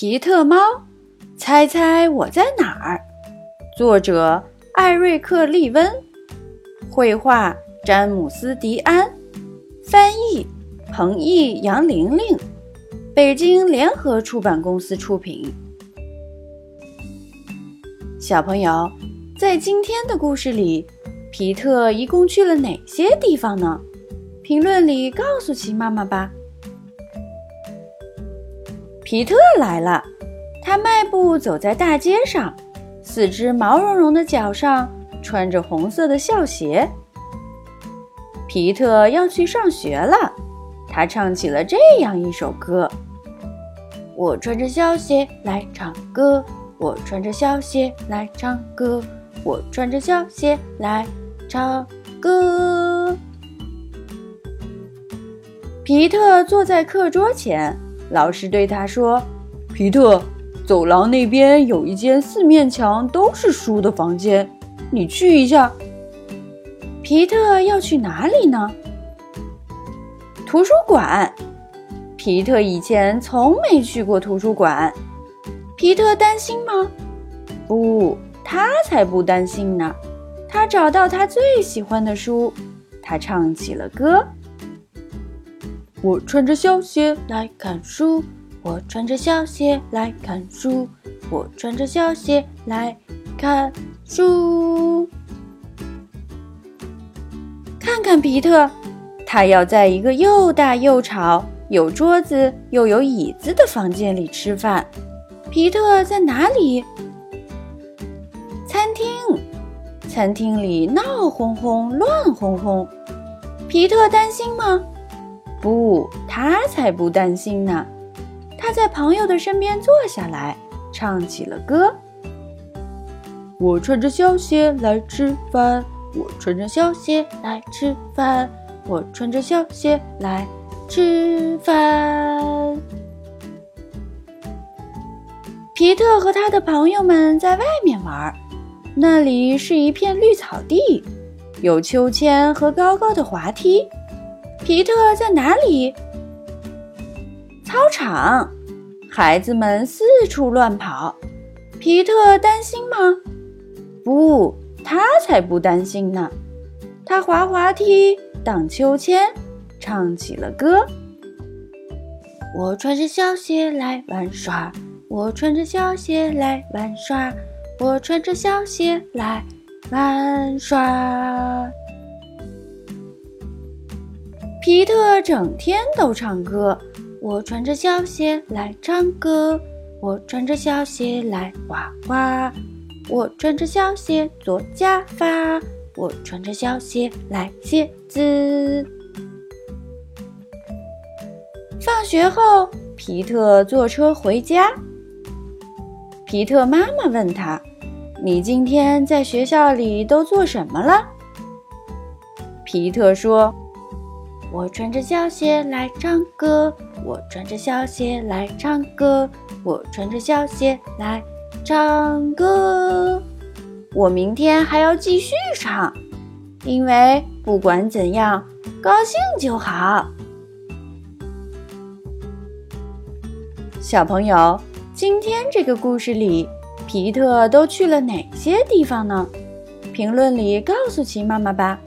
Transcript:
皮特猫，猜猜我在哪儿？作者艾瑞克·利温，绘画詹姆斯·迪安，翻译彭毅、杨玲玲，北京联合出版公司出品。小朋友，在今天的故事里，皮特一共去了哪些地方呢？评论里告诉奇妈妈吧。皮特来了，他迈步走在大街上，四只毛茸茸的脚上穿着红色的校鞋。皮特要去上学了，他唱起了这样一首歌：“我穿着校鞋来唱歌，我穿着校鞋来唱歌，我穿着校鞋来唱歌。”皮特坐在课桌前。老师对他说：“皮特，走廊那边有一间四面墙都是书的房间，你去一下。”皮特要去哪里呢？图书馆。皮特以前从没去过图书馆。皮特担心吗？不，他才不担心呢。他找到他最喜欢的书，他唱起了歌。我穿着小鞋来看书，我穿着小鞋来看书，我穿着小鞋来看书。看看皮特，他要在一个又大又吵、有桌子又有椅子的房间里吃饭。皮特在哪里？餐厅。餐厅里闹哄哄、乱哄哄。皮特担心吗？不，他才不担心呢。他在朋友的身边坐下来，唱起了歌。我穿着小鞋来吃饭，我穿着小鞋来吃饭，我穿着小鞋来吃饭。皮特和他的朋友们在外面玩，那里是一片绿草地，有秋千和高高的滑梯。皮特在哪里？操场，孩子们四处乱跑。皮特担心吗？不，他才不担心呢。他滑滑梯，荡秋千，唱起了歌。我穿着小鞋来玩耍，我穿着小鞋来玩耍，我穿着小鞋来玩耍。皮特整天都唱歌，我穿着小鞋来唱歌，我穿着小鞋来画画，我穿着小鞋做假发，我穿着小鞋来写字。放学后，皮特坐车回家。皮特妈妈问他：“你今天在学校里都做什么了？”皮特说。我穿着小鞋来唱歌，我穿着小鞋来唱歌，我穿着小鞋来唱歌。我明天还要继续唱，因为不管怎样，高兴就好。小朋友，今天这个故事里，皮特都去了哪些地方呢？评论里告诉奇妈妈吧。